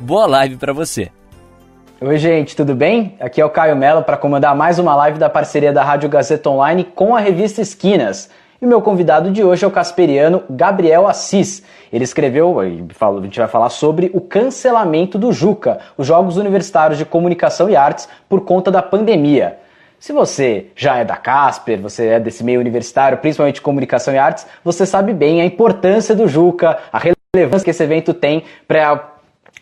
Boa live para você. Oi, gente, tudo bem? Aqui é o Caio Mello para comandar mais uma live da parceria da Rádio Gazeta Online com a revista Esquinas. E o meu convidado de hoje é o casperiano Gabriel Assis. Ele escreveu, a gente vai falar sobre o cancelamento do Juca, os Jogos Universitários de Comunicação e Artes, por conta da pandemia. Se você já é da Casper, você é desse meio universitário, principalmente comunicação e artes, você sabe bem a importância do Juca, a relevância que esse evento tem para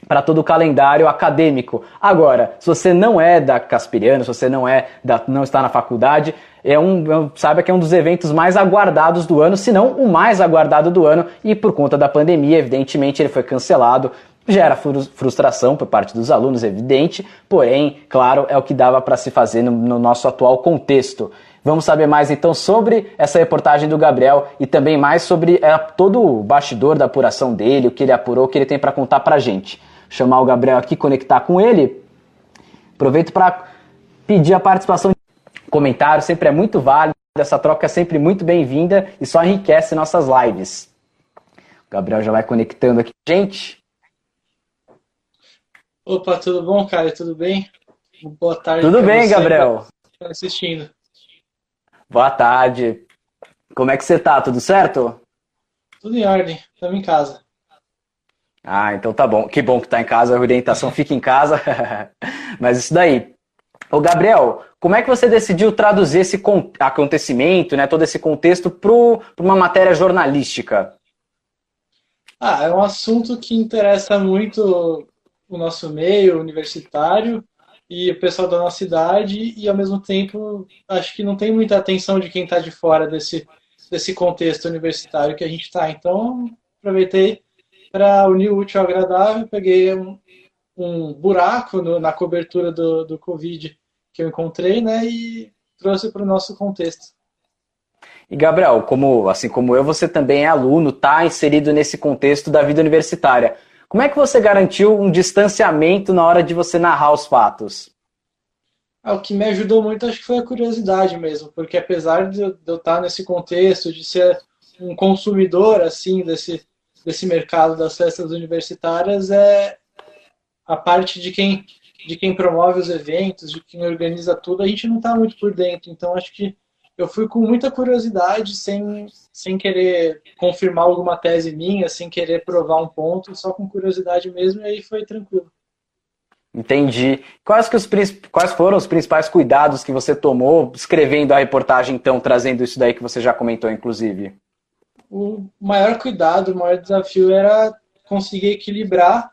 para todo o calendário acadêmico. Agora, se você não é da Caspiriano, se você não é da, não está na faculdade, é um, é saiba que é um dos eventos mais aguardados do ano, se não o mais aguardado do ano, e por conta da pandemia, evidentemente, ele foi cancelado. Gera frustração por parte dos alunos, evidente, porém, claro, é o que dava para se fazer no, no nosso atual contexto. Vamos saber mais então sobre essa reportagem do Gabriel e também mais sobre é, todo o bastidor da apuração dele, o que ele apurou, o que ele tem para contar para gente chamar o Gabriel aqui, conectar com ele. Aproveito para pedir a participação de comentário, sempre é muito válido, essa troca é sempre muito bem-vinda e só enriquece nossas lives. O Gabriel já vai conectando aqui. Gente! Opa, tudo bom, cara? Tudo bem? Boa tarde. Tudo bem, Gabriel? Tá assistindo. Boa tarde. Como é que você tá? Tudo certo? Tudo em ordem. Estamos em casa. Ah, então tá bom. Que bom que tá em casa, a orientação fica em casa. Mas isso daí. Ô Gabriel, como é que você decidiu traduzir esse acontecimento, né, todo esse contexto para uma matéria jornalística? Ah, é um assunto que interessa muito o nosso meio universitário e o pessoal da nossa cidade e ao mesmo tempo acho que não tem muita atenção de quem está de fora desse, desse contexto universitário que a gente está. Então aproveitei para unir o útil ao agradável, peguei um, um buraco no, na cobertura do, do Covid que eu encontrei, né, e trouxe para o nosso contexto. E Gabriel, como assim como eu, você também é aluno, está inserido nesse contexto da vida universitária. Como é que você garantiu um distanciamento na hora de você narrar os fatos? Ah, o que me ajudou muito acho que foi a curiosidade mesmo, porque apesar de eu estar nesse contexto, de ser um consumidor assim desse desse mercado das festas universitárias é a parte de quem de quem promove os eventos, de quem organiza tudo, a gente não está muito por dentro. Então acho que eu fui com muita curiosidade, sem, sem querer confirmar alguma tese minha, sem querer provar um ponto, só com curiosidade mesmo, e aí foi tranquilo. Entendi. Quais, que os, quais foram os principais cuidados que você tomou escrevendo a reportagem, então, trazendo isso daí que você já comentou, inclusive? O maior cuidado, o maior desafio era conseguir equilibrar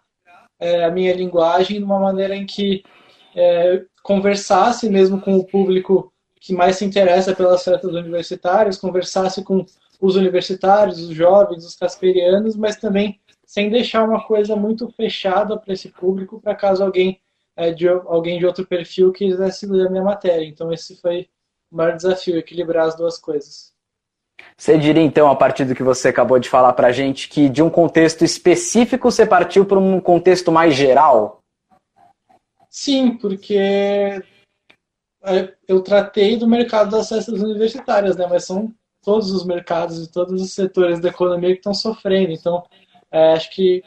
é, a minha linguagem de uma maneira em que é, conversasse mesmo com o público que mais se interessa pelas festas universitárias, conversasse com os universitários, os jovens, os casperianos, mas também sem deixar uma coisa muito fechada para esse público, para caso alguém é, de alguém de outro perfil quisesse ler a minha matéria. Então esse foi o maior desafio, equilibrar as duas coisas. Você diria então, a partir do que você acabou de falar para a gente, que de um contexto específico você partiu para um contexto mais geral? Sim, porque é, eu tratei do mercado das festas universitárias, né? Mas são todos os mercados e todos os setores da economia que estão sofrendo. Então, é, acho que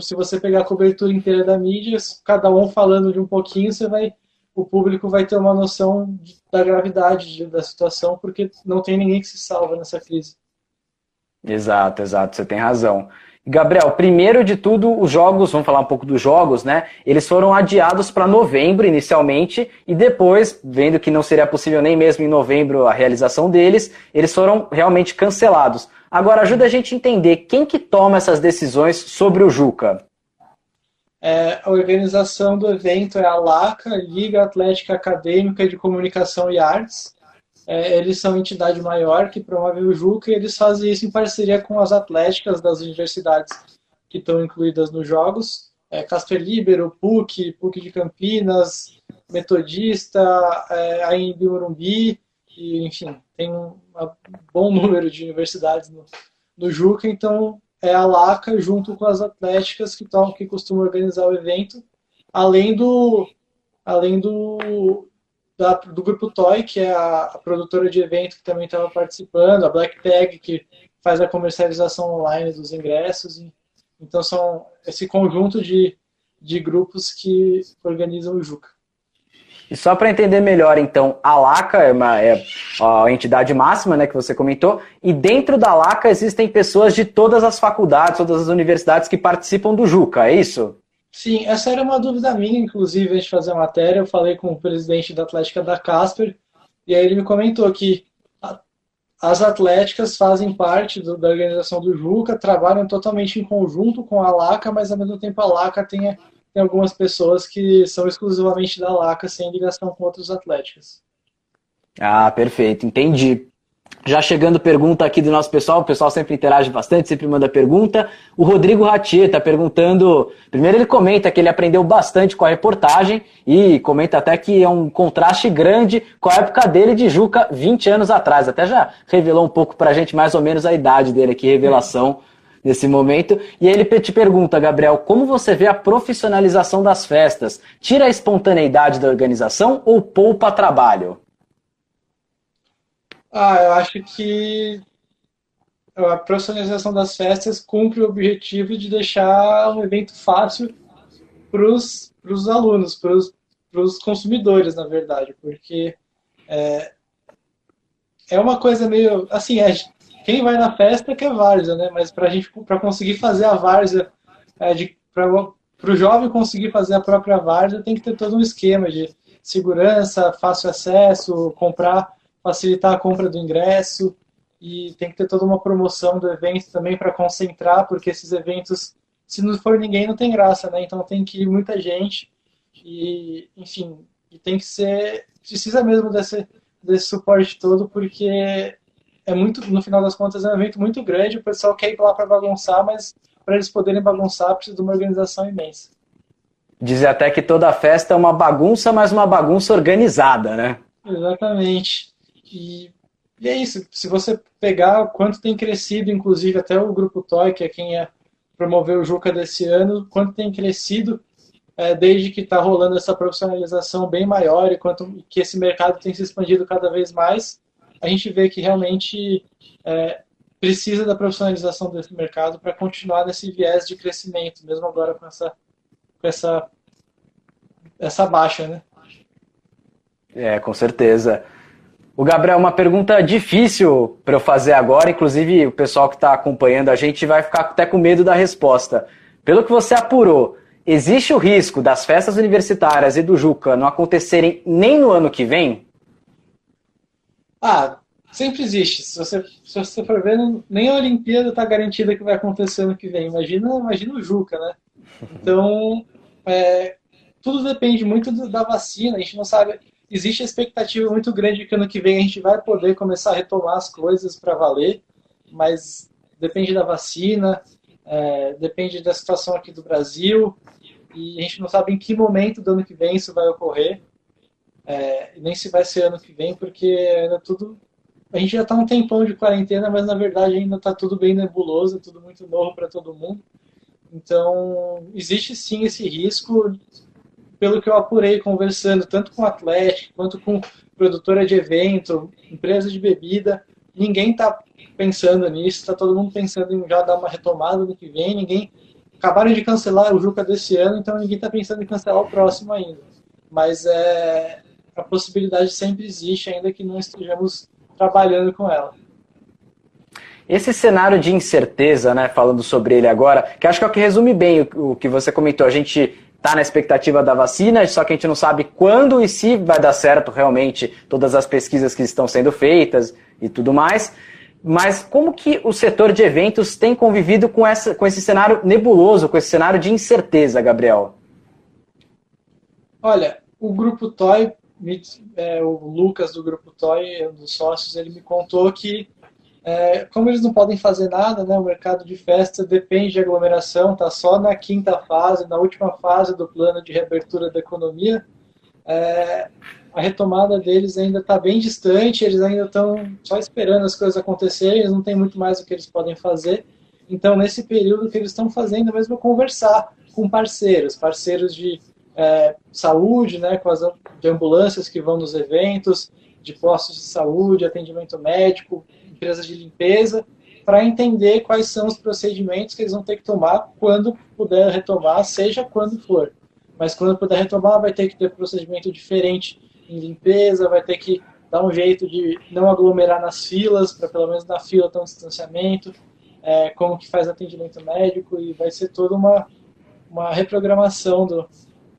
se você pegar a cobertura inteira da mídia, cada um falando de um pouquinho, você vai o público vai ter uma noção da gravidade da situação, porque não tem ninguém que se salva nessa crise. Exato, exato, você tem razão. Gabriel, primeiro de tudo, os jogos, vamos falar um pouco dos jogos, né? Eles foram adiados para novembro inicialmente e depois, vendo que não seria possível nem mesmo em novembro a realização deles, eles foram realmente cancelados. Agora ajuda a gente a entender quem que toma essas decisões sobre o Juca. É, a organização do evento é a LACA, Liga Atlética Acadêmica de Comunicação e Artes. É, eles são entidade maior que promove o JUCA e eles fazem isso em parceria com as atléticas das universidades que estão incluídas nos Jogos. é, Casper Libero, PUC, PUC de Campinas, Metodista, é, em Morumbi, e, enfim, tem um, um, bom número de universidades no, no Juca, então é a LACA junto com as atléticas que, tão, que costumam organizar o evento, além do, além do, da, do grupo Toy, que é a, a produtora de evento que também estava participando, a Black Tag, que faz a comercialização online dos ingressos. E, então são esse conjunto de, de grupos que organizam o Juca. E só para entender melhor, então, a LACA é, uma, é a entidade máxima né, que você comentou, e dentro da LACA existem pessoas de todas as faculdades, todas as universidades que participam do Juca, é isso? Sim, essa era uma dúvida minha, inclusive, antes de fazer a matéria. Eu falei com o presidente da Atlética da Casper, e aí ele me comentou que as atléticas fazem parte do, da organização do Juca, trabalham totalmente em conjunto com a LACA, mas ao mesmo tempo a LACA tem, tem algumas pessoas que são exclusivamente da LACA, sem ligação com outros atléticas. Ah, perfeito, entendi. Já chegando pergunta aqui do nosso pessoal, o pessoal sempre interage bastante, sempre manda pergunta. O Rodrigo Ratier está perguntando. Primeiro, ele comenta que ele aprendeu bastante com a reportagem e comenta até que é um contraste grande com a época dele de Juca 20 anos atrás. Até já revelou um pouco para a gente mais ou menos a idade dele aqui, revelação nesse momento. E ele te pergunta, Gabriel, como você vê a profissionalização das festas? Tira a espontaneidade da organização ou poupa trabalho? Ah, eu acho que a profissionalização das festas cumpre o objetivo de deixar um evento fácil para os alunos, para os consumidores, na verdade, porque é, é uma coisa meio assim, é, quem vai na festa quer várzea, né? Mas para gente, para conseguir fazer a várzea, é, para o jovem conseguir fazer a própria várzea, tem que ter todo um esquema de segurança, fácil acesso, comprar facilitar a compra do ingresso e tem que ter toda uma promoção do evento também para concentrar, porque esses eventos, se não for ninguém, não tem graça, né? Então tem que ir muita gente e, enfim, e tem que ser, precisa mesmo desse, desse suporte todo, porque é muito, no final das contas, é um evento muito grande, o pessoal quer ir lá para bagunçar, mas para eles poderem bagunçar precisa de uma organização imensa. Dizer até que toda festa é uma bagunça, mas uma bagunça organizada, né? Exatamente. E, e é isso. Se você pegar quanto tem crescido, inclusive até o Grupo Toy, que é quem é promoveu o Juca desse ano, quanto tem crescido é, desde que está rolando essa profissionalização bem maior e quanto que esse mercado tem se expandido cada vez mais, a gente vê que realmente é, precisa da profissionalização desse mercado para continuar nesse viés de crescimento, mesmo agora com essa, com essa, essa baixa, né? É, com certeza. O Gabriel, uma pergunta difícil para eu fazer agora, inclusive o pessoal que está acompanhando a gente vai ficar até com medo da resposta. Pelo que você apurou, existe o risco das festas universitárias e do Juca não acontecerem nem no ano que vem? Ah, sempre existe. Se você, se você for ver, nem a Olimpíada está garantida que vai acontecer ano que vem. Imagina, imagina o Juca, né? Então, é, tudo depende muito da vacina. A gente não sabe existe a expectativa muito grande de que ano que vem a gente vai poder começar a retomar as coisas para valer, mas depende da vacina, é, depende da situação aqui do Brasil, e a gente não sabe em que momento do ano que vem isso vai ocorrer, é, nem se vai ser ano que vem, porque ainda tudo. A gente já está um tempão de quarentena, mas na verdade ainda está tudo bem nebuloso, tudo muito novo para todo mundo. Então, existe sim esse risco pelo que eu apurei conversando tanto com Atlético quanto com produtora de evento, empresa de bebida, ninguém está pensando nisso, está todo mundo pensando em já dar uma retomada no que vem, ninguém acabaram de cancelar o Juca desse ano, então ninguém está pensando em cancelar o próximo ainda. Mas é, a possibilidade sempre existe, ainda que não estejamos trabalhando com ela. Esse cenário de incerteza, né, falando sobre ele agora, que acho que é o que resume bem o, o que você comentou. A gente está na expectativa da vacina, só que a gente não sabe quando e se vai dar certo realmente todas as pesquisas que estão sendo feitas e tudo mais. Mas como que o setor de eventos tem convivido com, essa, com esse cenário nebuloso, com esse cenário de incerteza, Gabriel? Olha, o Grupo Toy, é, o Lucas do Grupo Toy, um dos sócios, ele me contou que É, como eles não podem fazer nada, né, o mercado de festa depende de aglomeração, está só na quinta fase, na última fase do plano de reabertura da economia, é, a retomada deles ainda está bem distante, eles ainda estão só esperando as coisas acontecerem, eles não têm muito mais o que eles podem fazer. Então, nesse período, que eles estão fazendo é mesmo conversar com parceiros, parceiros de é, saúde, né, com as de ambulâncias que vão nos eventos, de postos de saúde, atendimento médico, empresas de limpeza, para entender quais são os procedimentos que eles vão ter que tomar quando puder retomar, seja quando for. Mas quando puder retomar, vai ter que ter procedimento diferente em limpeza, vai ter que dar um jeito de não aglomerar nas filas, para pelo menos na fila ter um distanciamento, é, como que faz atendimento médico, e vai ser toda uma, uma reprogramação do,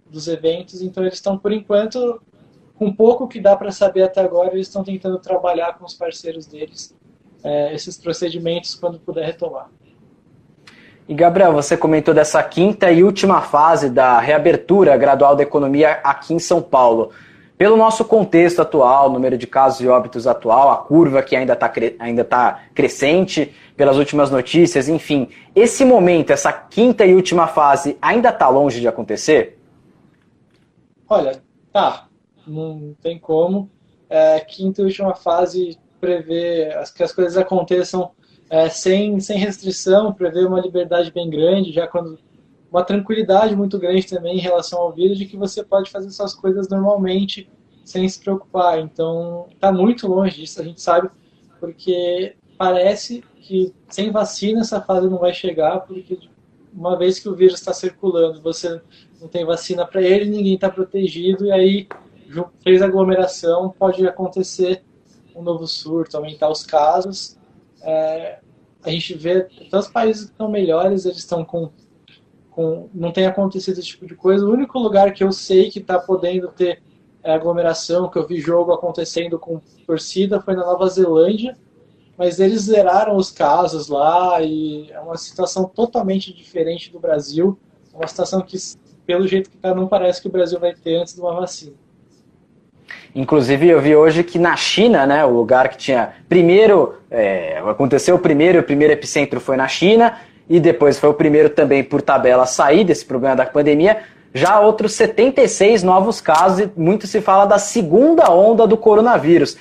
dos eventos. Então eles estão, por enquanto, com pouco que dá para saber até agora, eles estão tentando trabalhar com os parceiros deles é, esses procedimentos quando puder retomar. E Gabriel, você comentou dessa quinta e última fase da reabertura gradual da economia aqui em São Paulo. Pelo nosso contexto atual, número de casos e óbitos atual, a curva que ainda está ainda tá crescente, pelas últimas notícias, enfim, esse momento, essa quinta e última fase, ainda está longe de acontecer? Olha, tá, não tem como. É, quinta e última fase prevê que as coisas aconteçam é, sem, sem restrição, prevê uma liberdade bem grande, já quando uma tranquilidade muito grande também em relação ao vírus, de que você pode fazer suas coisas normalmente, sem se preocupar. Então, está muito longe disso, a gente sabe, porque parece que sem vacina essa fase não vai chegar, porque uma vez que o vírus está circulando, você não tem vacina para ele, ninguém está protegido, e aí fez aglomeração, pode acontecer um novo surto, aumentar os casos. É, a gente vê tantos países que estão melhores, eles estão com com, não tem acontecido esse tipo de coisa. O único lugar que eu sei que está podendo ter é, aglomeração, que eu vi jogo acontecendo com torcida, foi na Nova Zelândia, mas eles zeraram os casos lá e é uma situação totalmente diferente do Brasil. Uma situação que, pelo jeito que está, não parece que o Brasil vai ter antes de uma vacina. Inclusive, eu vi hoje que na China, né, o lugar que tinha primeiro, é, aconteceu o primeiro, o primeiro epicentro foi na China, e depois foi o primeiro também por tabela a sair desse problema da pandemia. Já outros 76 novos casos, e muito se fala da segunda onda do coronavírus.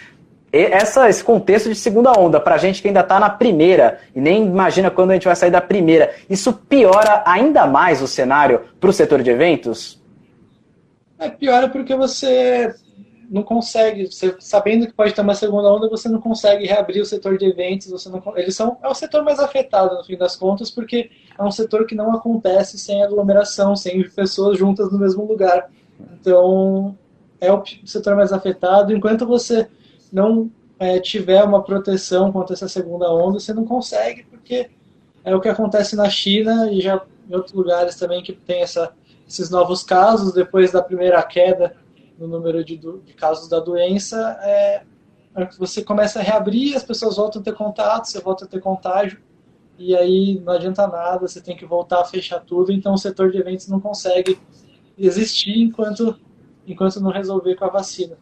Essa, esse contexto de segunda onda, para a gente que ainda está na primeira, e nem imagina quando a gente vai sair da primeira, isso piora ainda mais o cenário para o setor de eventos? É, piora porque você não consegue, você, sabendo que pode ter uma segunda onda, você não consegue reabrir o setor de eventos, você não, eles são é o setor mais afetado no fim das contas, porque é um setor que não acontece sem aglomeração, sem pessoas juntas no mesmo lugar. Então, é o setor mais afetado. Enquanto você não é, tiver uma proteção contra essa segunda onda, você não consegue, porque é o que acontece na China e já em outros lugares também que tem essa, esses novos casos depois da primeira queda no número de, de casos da doença, é, é você começa a reabrir, as pessoas voltam a ter contato, você volta a ter contágio, e aí não adianta nada, você tem que voltar a fechar tudo, então o setor de eventos não consegue existir enquanto, enquanto não resolver com a vacina.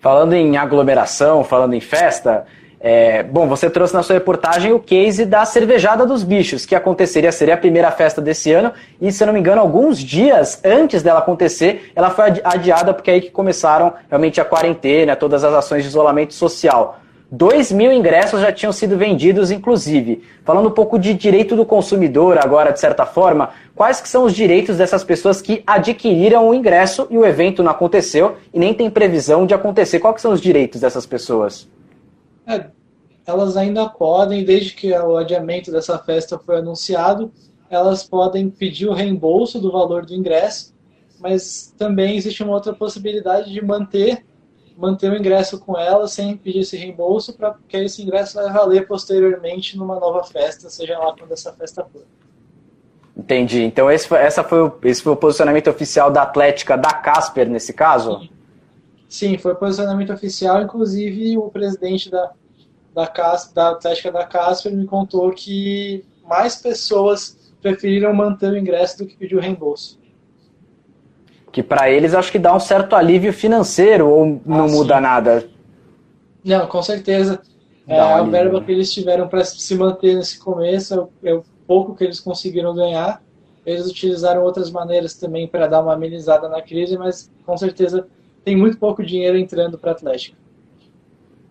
Falando em aglomeração, falando em festa, é, bom, você trouxe na sua reportagem o case da cervejada dos bichos, que aconteceria, seria a primeira festa desse ano, e se eu não me engano, alguns dias antes dela acontecer, ela foi adiada porque é aí que começaram realmente a quarentena, todas as ações de isolamento social. 2 mil ingressos já tinham sido vendidos, inclusive. Falando um pouco de direito do consumidor agora, de certa forma, quais que são os direitos dessas pessoas que adquiriram o ingresso e o evento não aconteceu e nem tem previsão de acontecer? Quais são os direitos dessas pessoas? É, elas ainda podem, desde que o adiamento dessa festa foi anunciado, elas podem pedir o reembolso do valor do ingresso, mas também existe uma outra possibilidade de manter manter o ingresso com elas sem pedir esse reembolso, para que esse ingresso vai valer posteriormente numa nova festa, seja lá quando essa festa for. Entendi. Então esse foi, essa foi o, esse foi o posicionamento oficial da Atlética da Casper nesse caso? Sim. Sim, foi o posicionamento oficial. Inclusive o presidente da, da, Cas, da Atlética da Casper me contou que mais pessoas preferiram manter o ingresso do que pedir o reembolso. Que para eles acho que dá um certo alívio financeiro ou não ah, muda sim. nada? Não, com certeza. É, a verba que eles tiveram para se manter nesse começo é, é o pouco que eles conseguiram ganhar. Eles utilizaram outras maneiras também para dar uma amenizada na crise, mas com certeza tem muito pouco dinheiro entrando para a Atlético.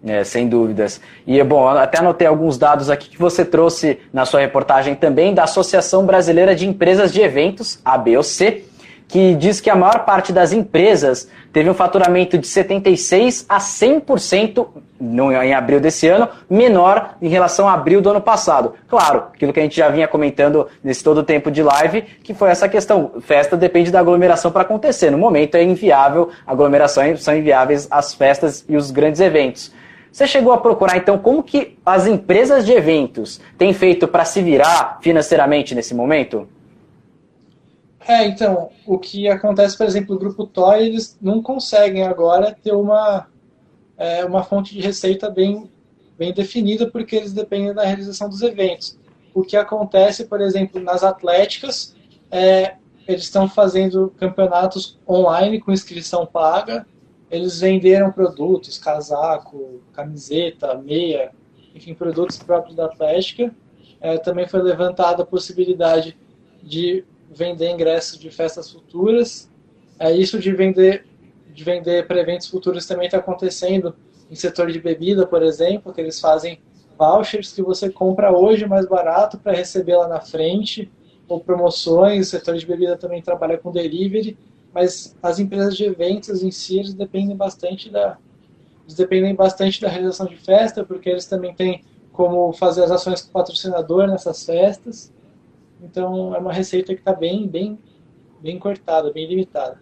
É, sem dúvidas. E, bom, até anotei alguns dados aqui que você trouxe na sua reportagem também da Associação Brasileira de Empresas de Eventos, ABOC, que diz que a maior parte das empresas teve um faturamento de 76% a 100% no, em abril desse ano, menor em relação a abril do ano passado. Claro, aquilo que a gente já vinha comentando nesse todo o tempo de live, que foi essa questão, festa depende da aglomeração para acontecer. No momento é inviável, aglomerações são inviáveis as festas e os grandes eventos. Você chegou a procurar, então, como que as empresas de eventos têm feito para se virar financeiramente nesse momento? É, então, o que acontece, por exemplo, no Grupo Toy, eles não conseguem agora ter uma, é, uma fonte de receita bem, bem definida, porque eles dependem da realização dos eventos. O que acontece, por exemplo, nas atléticas, é, eles estão fazendo campeonatos online com inscrição paga, eles venderam produtos, casaco, camiseta, meia, enfim, produtos próprios da Atlética. É, também foi levantada a possibilidade de vender ingressos de festas futuras. É, isso de vender de vender para eventos futuros também está acontecendo em setor de bebida, por exemplo, que eles fazem vouchers que você compra hoje mais barato para receber lá na frente, ou promoções. O setor de bebida também trabalha com delivery mas as empresas de eventos em si eles dependem bastante da dependem bastante da realização de festa porque eles também têm como fazer as ações com o patrocinador nessas festas então é uma receita que está bem bem bem cortada bem limitada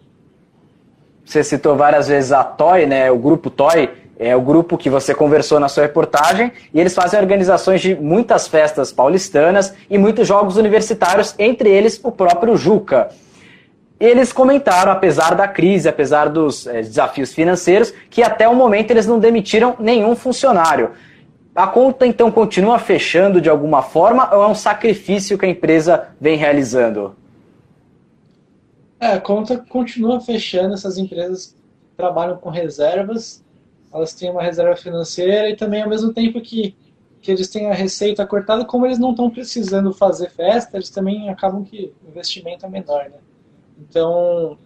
você citou várias vezes a Toy né o grupo Toy é o grupo que você conversou na sua reportagem, e eles fazem organizações de muitas festas paulistanas e muitos jogos universitários, entre eles o próprio Juca. Eles comentaram, apesar da crise, apesar dos é, desafios financeiros, que até o momento eles não demitiram nenhum funcionário. A conta então continua fechando de alguma forma ou é um sacrifício que a empresa vem realizando? É, a conta continua fechando, essas empresas trabalham com reservas, elas têm uma reserva financeira e também ao mesmo tempo que, que eles têm a receita cortada, como eles não estão precisando fazer festa, eles também acabam que o investimento é menor, né? Então,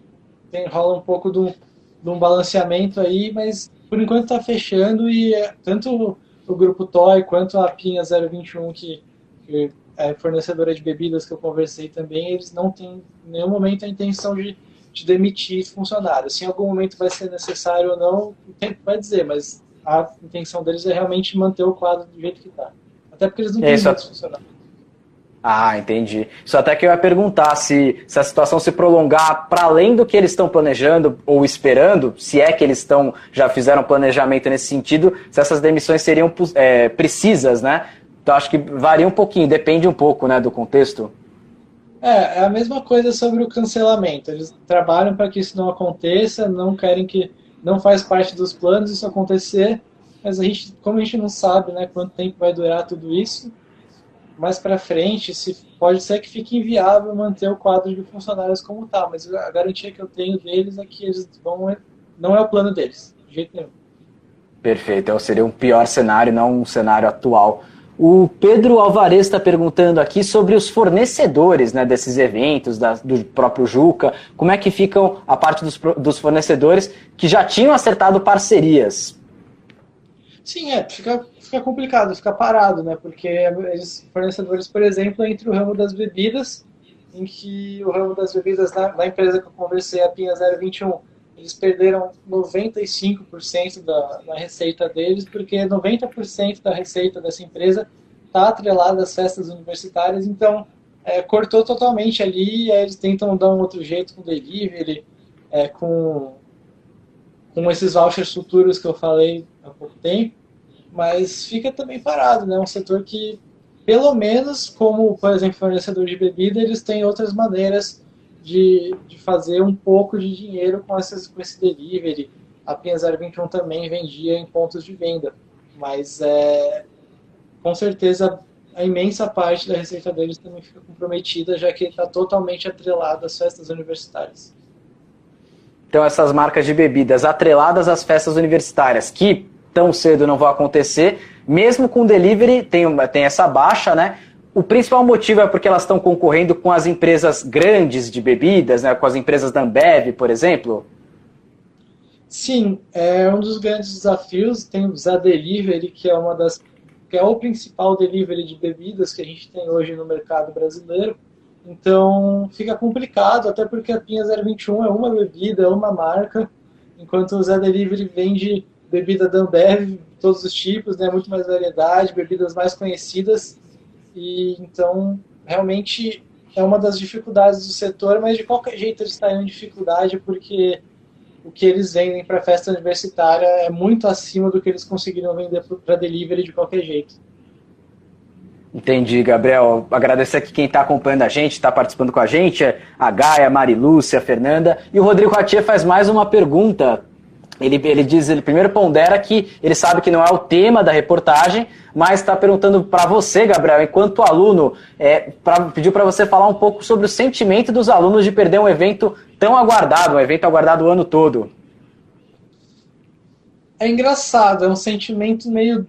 tem, rola um pouco de um balanceamento aí, mas por enquanto está fechando e é, tanto o grupo Toy quanto a Pinha 021, que, que é fornecedora de bebidas que eu conversei também, eles não têm em nenhum momento a intenção de, de demitir funcionários. Se em algum momento vai ser necessário ou não, o tempo vai dizer, mas a intenção deles é realmente manter o quadro do jeito que está. Até porque eles não têm muitos funcionários. Ah, entendi. Só até que eu ia perguntar se, se a situação se prolongar para além do que eles estão planejando ou esperando, se é que eles estão já fizeram planejamento nesse sentido, se essas demissões seriam é, precisas, né? Então acho que varia um pouquinho, depende um pouco, né, do contexto. É, é a mesma coisa sobre o cancelamento. Eles trabalham para que isso não aconteça, não querem que não faz parte dos planos isso acontecer, mas a gente, como a gente não sabe, né, quanto tempo vai durar tudo isso, mais para frente, se pode ser que fique inviável manter o quadro de funcionários como está, mas a garantia que eu tenho deles é que eles vão não é o plano deles, de jeito nenhum. Perfeito, então seria um pior cenário, não um cenário atual. O Pedro Alvarez está perguntando aqui sobre os fornecedores né, desses eventos, da, do próprio Juca. Como é que ficam a parte dos, dos fornecedores que já tinham acertado parcerias? Sim, é, fica fica complicado, fica parado, né? Porque eles, fornecedores, por exemplo, entre o ramo das bebidas, em que o ramo das bebidas da, da empresa que eu conversei, a Pinha 021, eles perderam 95% da, da receita deles, porque 90% da receita dessa empresa está atrelada às festas universitárias, então é, cortou totalmente ali, e aí eles tentam dar um outro jeito com delivery, é, com, com esses vouchers futuros que eu falei há pouco tempo, mas fica também parado, né? Um setor que, pelo menos, como, por exemplo, fornecedor de bebida, eles têm outras maneiras de, de fazer um pouco de dinheiro com, essas, com esse delivery. A Pinha 021 também vendia em pontos de venda, mas é, com certeza a imensa parte da receita deles também fica comprometida, já que está totalmente atrelado às festas universitárias. Então, essas marcas de bebidas atreladas às festas universitárias, que tão cedo não vai acontecer, mesmo com delivery, tem, tem essa baixa, né? O principal motivo é porque elas estão concorrendo com as empresas grandes de bebidas, né? com as empresas da Ambev, por exemplo? Sim, é um dos grandes desafios. Tem o Zé Delivery, que é uma das que é o principal delivery de bebidas que a gente tem hoje no mercado brasileiro. Então fica complicado, até porque a Pinha 021 é uma bebida, é uma marca, enquanto o Zé Delivery vende bebida da Ambev, todos os tipos, né, muito mais variedade, bebidas mais conhecidas. E então realmente é uma das dificuldades do setor, mas de qualquer jeito eles estão em dificuldade porque o que eles vendem para festa universitária é muito acima do que eles conseguiriam vender para delivery de qualquer jeito. Entendi, Gabriel. Agradecer aqui quem está acompanhando a gente, está participando com a gente, a Gaia, a Marilúcia, a Fernanda. E o Rodrigo Ratier faz mais uma pergunta. Ele, ele diz, ele primeiro pondera que ele sabe que não é o tema da reportagem, mas está perguntando para você, Gabriel, enquanto aluno, é, pra, pediu para você falar um pouco sobre o sentimento dos alunos de perder um evento tão aguardado, um evento aguardado o ano todo. É engraçado, é um sentimento meio,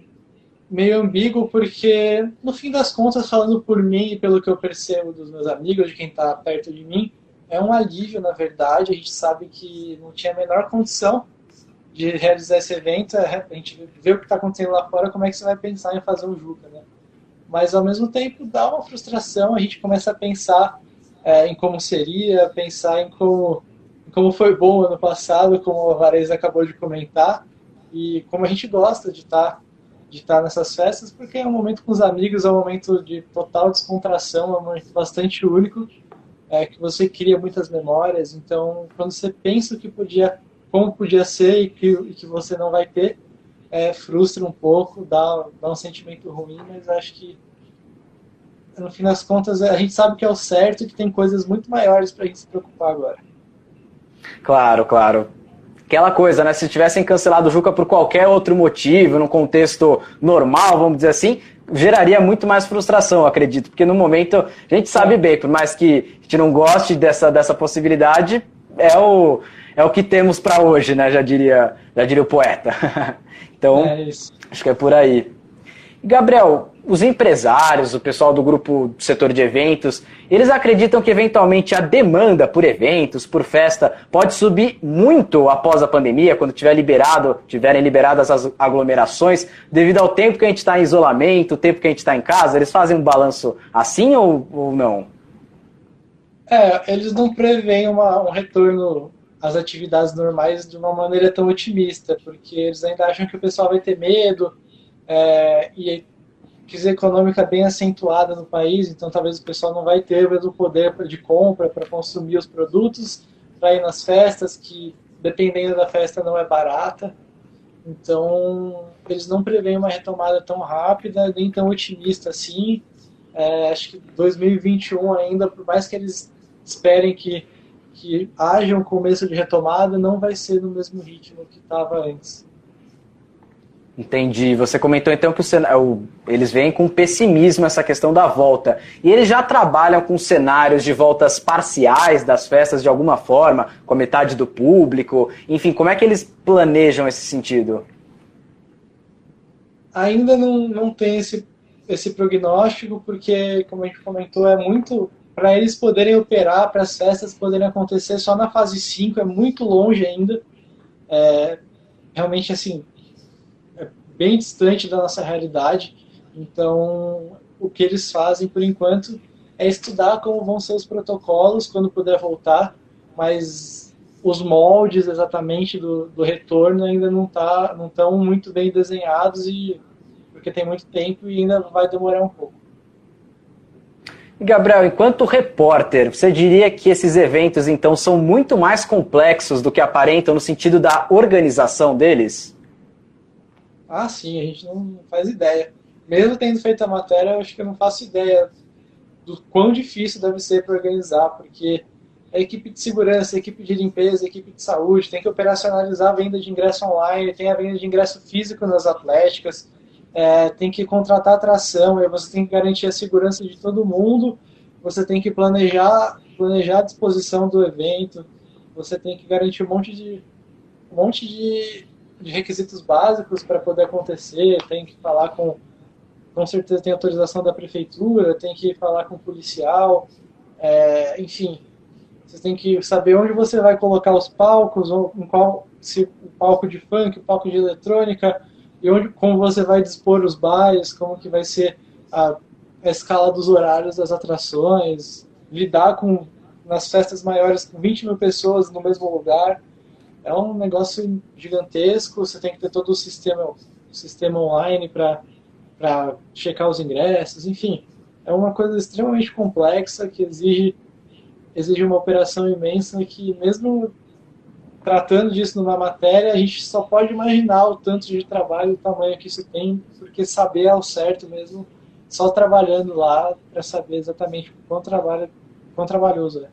meio ambíguo, porque no fim das contas, falando por mim e pelo que eu percebo dos meus amigos, de quem está perto de mim, é um alívio, na verdade. A gente sabe que não tinha a menor condição de realizar esse evento, é, a gente vê o que está acontecendo lá fora, como é que você vai pensar em fazer um Juca, né? Mas ao mesmo tempo dá uma frustração, a gente começa a pensar é, em como seria, pensar em como, em como foi bom ano passado, como a Varese acabou de comentar, e como a gente gosta de estar tá, de estar tá nessas festas, porque é um momento com os amigos, é um momento de total descontração, é um momento bastante único, é, que você cria muitas memórias, então quando você pensa que podia como podia ser e que, e que você não vai ter, é, frustra um pouco, dá, dá um sentimento ruim, mas acho que no fim das contas a gente sabe que é o certo e que tem coisas muito maiores para a gente se preocupar agora. Claro, claro. Aquela coisa, né? Se tivessem cancelado o Juca por qualquer outro motivo, num contexto normal, vamos dizer assim, geraria muito mais frustração, acredito. Porque no momento, a gente sabe bem, por mais que a gente não goste dessa, dessa possibilidade, é o, é o que temos para hoje, né? Já diria, já diria o poeta. então, é acho que é por aí. Gabriel, os empresários, o pessoal do grupo do setor de eventos, eles acreditam que eventualmente a demanda por eventos, por festa, pode subir muito após a pandemia, quando tiver liberado, tiverem liberadas as aglomerações, devido ao tempo que a gente está em isolamento, o tempo que a gente está em casa, eles fazem um balanço assim ou, ou não? É, eles não preveem uma, um retorno as atividades normais de uma maneira tão otimista, porque eles ainda acham que o pessoal vai ter medo é, e crise econômica bem acentuada no país, então talvez o pessoal não vai ter o poder de compra para consumir os produtos, para ir nas festas, que dependendo da festa não é barata. Então, eles não preveem uma retomada tão rápida, nem tão otimista assim. É, acho que 2021 ainda, por mais que eles esperem que que haja um começo de retomada não vai ser no mesmo ritmo que estava antes. Entendi. Você comentou então que o, eles vêm com pessimismo essa questão da volta. E eles já trabalham com cenários de voltas parciais das festas de alguma forma, com a metade do público. Enfim, como é que eles planejam esse sentido? Ainda não, não tem esse, esse prognóstico, porque, como a gente comentou, é muito para eles poderem operar, para as festas poderem acontecer só na fase 5, é muito longe ainda. É, realmente, assim, é bem distante da nossa realidade. Então, o que eles fazem, por enquanto, é estudar como vão ser os protocolos quando puder voltar, mas os moldes exatamente do, do retorno ainda não tá, não estão muito bem desenhados e porque tem muito tempo e ainda vai demorar um pouco. Gabriel, enquanto repórter, você diria que esses eventos então são muito mais complexos do que aparentam no sentido da organização deles? Ah, sim, a gente não faz ideia. Mesmo tendo feito a matéria, eu acho que eu não faço ideia do quão difícil deve ser para organizar, porque a equipe de segurança, a equipe de limpeza, a equipe de saúde tem que operacionalizar a venda de ingresso online, tem a venda de ingresso físico nas atléticas, é, tem que contratar atração, aí você tem que garantir a segurança de todo mundo, você tem que planejar, planejar a disposição do evento, você tem que garantir um monte de, um monte de de requisitos básicos para poder acontecer, tem que falar com com certeza tem autorização da prefeitura, tem que falar com o policial, é, enfim, você tem que saber onde você vai colocar os palcos, ou em qual, se o palco de funk, o palco de eletrônica, e onde, como você vai dispor os bares, como que vai ser a, a escala dos horários das atrações, lidar com nas festas maiores com 20 mil pessoas no mesmo lugar. É um negócio gigantesco, você tem que ter todo o sistema, o sistema online para checar os ingressos, enfim. É uma coisa extremamente complexa que exige exige uma operação imensa que mesmo tratando disso numa matéria, a gente só pode imaginar o tanto de trabalho, o tamanho que isso tem, porque saber ao certo mesmo, só trabalhando lá para saber exatamente o quão, trabalho, quão trabalhoso é.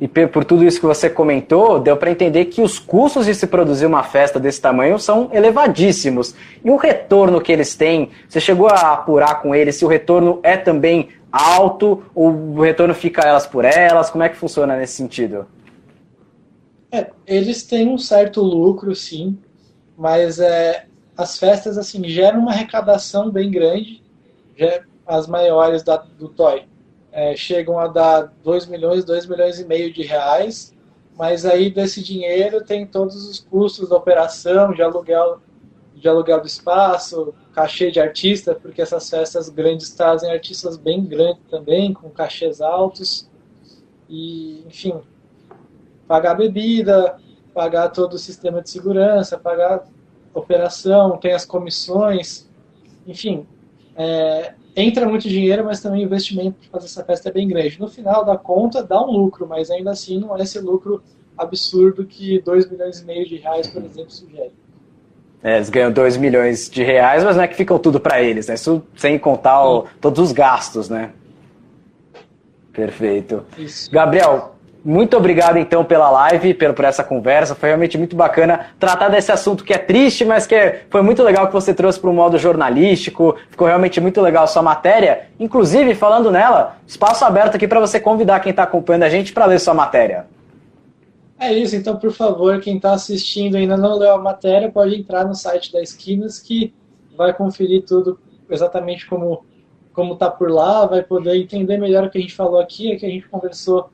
E por tudo isso que você comentou, deu para entender que os custos de se produzir uma festa desse tamanho são elevadíssimos. E o retorno que eles têm, você chegou a apurar com eles se o retorno é também alto ou o retorno fica elas por elas? Como é que funciona nesse sentido? É, eles têm um certo lucro, sim, mas é, as festas assim geram uma arrecadação bem grande, já, as maiores da, do Toy é, chegam a dar 2 milhões, 2 milhões e meio de reais, mas aí desse dinheiro tem todos os custos da operação, de aluguel, de aluguel do espaço, cachê de artista, porque essas festas grandes trazem artistas bem grandes também, com cachês altos. E, enfim, pagar bebida, pagar todo o sistema de segurança, pagar operação, tem as comissões, enfim, é, entra muito dinheiro, mas também o investimento para fazer essa festa é bem grande. No final da conta, dá um lucro, mas ainda assim não é esse lucro absurdo que 2 milhões e meio de reais, por exemplo, sugere. É, eles ganham 2 milhões de reais, mas não é que ficam tudo para eles, né? Isso sem contar o, todos os gastos, né? Perfeito. Isso. Gabriel, muito obrigado então pela live, por essa conversa. Foi realmente muito bacana tratar desse assunto que é triste, mas que foi muito legal que você trouxe para um modo jornalístico. Ficou realmente muito legal a sua matéria. Inclusive, falando nela, espaço aberto aqui para você convidar quem está acompanhando a gente para ler sua matéria. É isso, então por favor, quem está assistindo e ainda não leu a matéria, pode entrar no site da Esquinas que vai conferir tudo exatamente como como está por lá, vai poder entender melhor o que a gente falou aqui, o que a gente conversou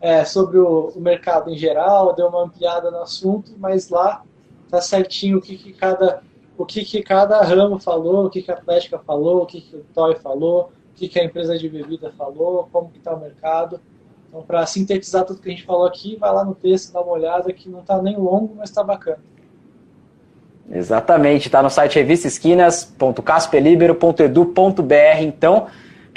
é, sobre o, o, mercado em geral, deu uma ampliada no assunto, mas lá está certinho o que, que cada o que, que cada ramo falou, o que, que a Atlética falou, o que, que o Toy falou, o que, que a empresa de bebida falou, como que está o mercado. Então, para sintetizar tudo que a gente falou aqui, vai lá no texto, dá uma olhada, que não está nem longo, mas está bacana. Exatamente, está no site revistaesquinas.caspelibero.edu.br. Então,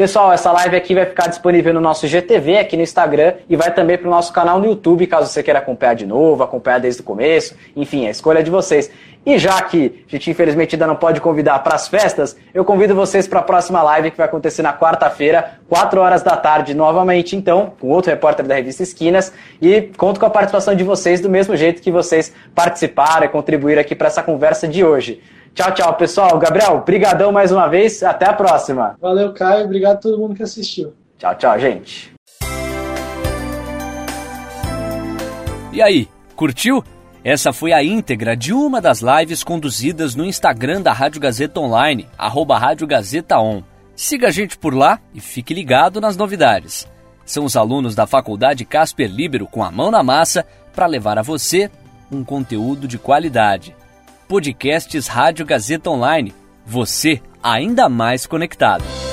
pessoal, essa live aqui vai ficar disponível no nosso GTV aqui no Instagram e vai também para o nosso canal no YouTube, caso você queira acompanhar de novo, acompanhar desde o começo. Enfim, a escolha é de vocês. E já que a gente infelizmente ainda não pode convidar para as festas, eu convido vocês para a próxima live que vai acontecer na quarta-feira, 4 horas da tarde, novamente, então, com outro repórter da revista Esquinas. E conto com a participação de vocês do mesmo jeito que vocês participaram e contribuíram aqui para essa conversa de hoje. Tchau, tchau, pessoal. Gabriel, brigadão mais uma vez. Até a próxima. Valeu, Caio. Obrigado a todo mundo que assistiu. Tchau, tchau, gente. E aí, curtiu? Essa foi a íntegra de uma das lives conduzidas no Instagram da Rádio Gazeta Online, arroba Rádio Gazeta On. Siga a gente por lá e fique ligado nas novidades. São os alunos da Faculdade Casper Libero com a mão na massa para levar a você um conteúdo de qualidade. Podcasts Rádio Gazeta Online. Você ainda mais conectado.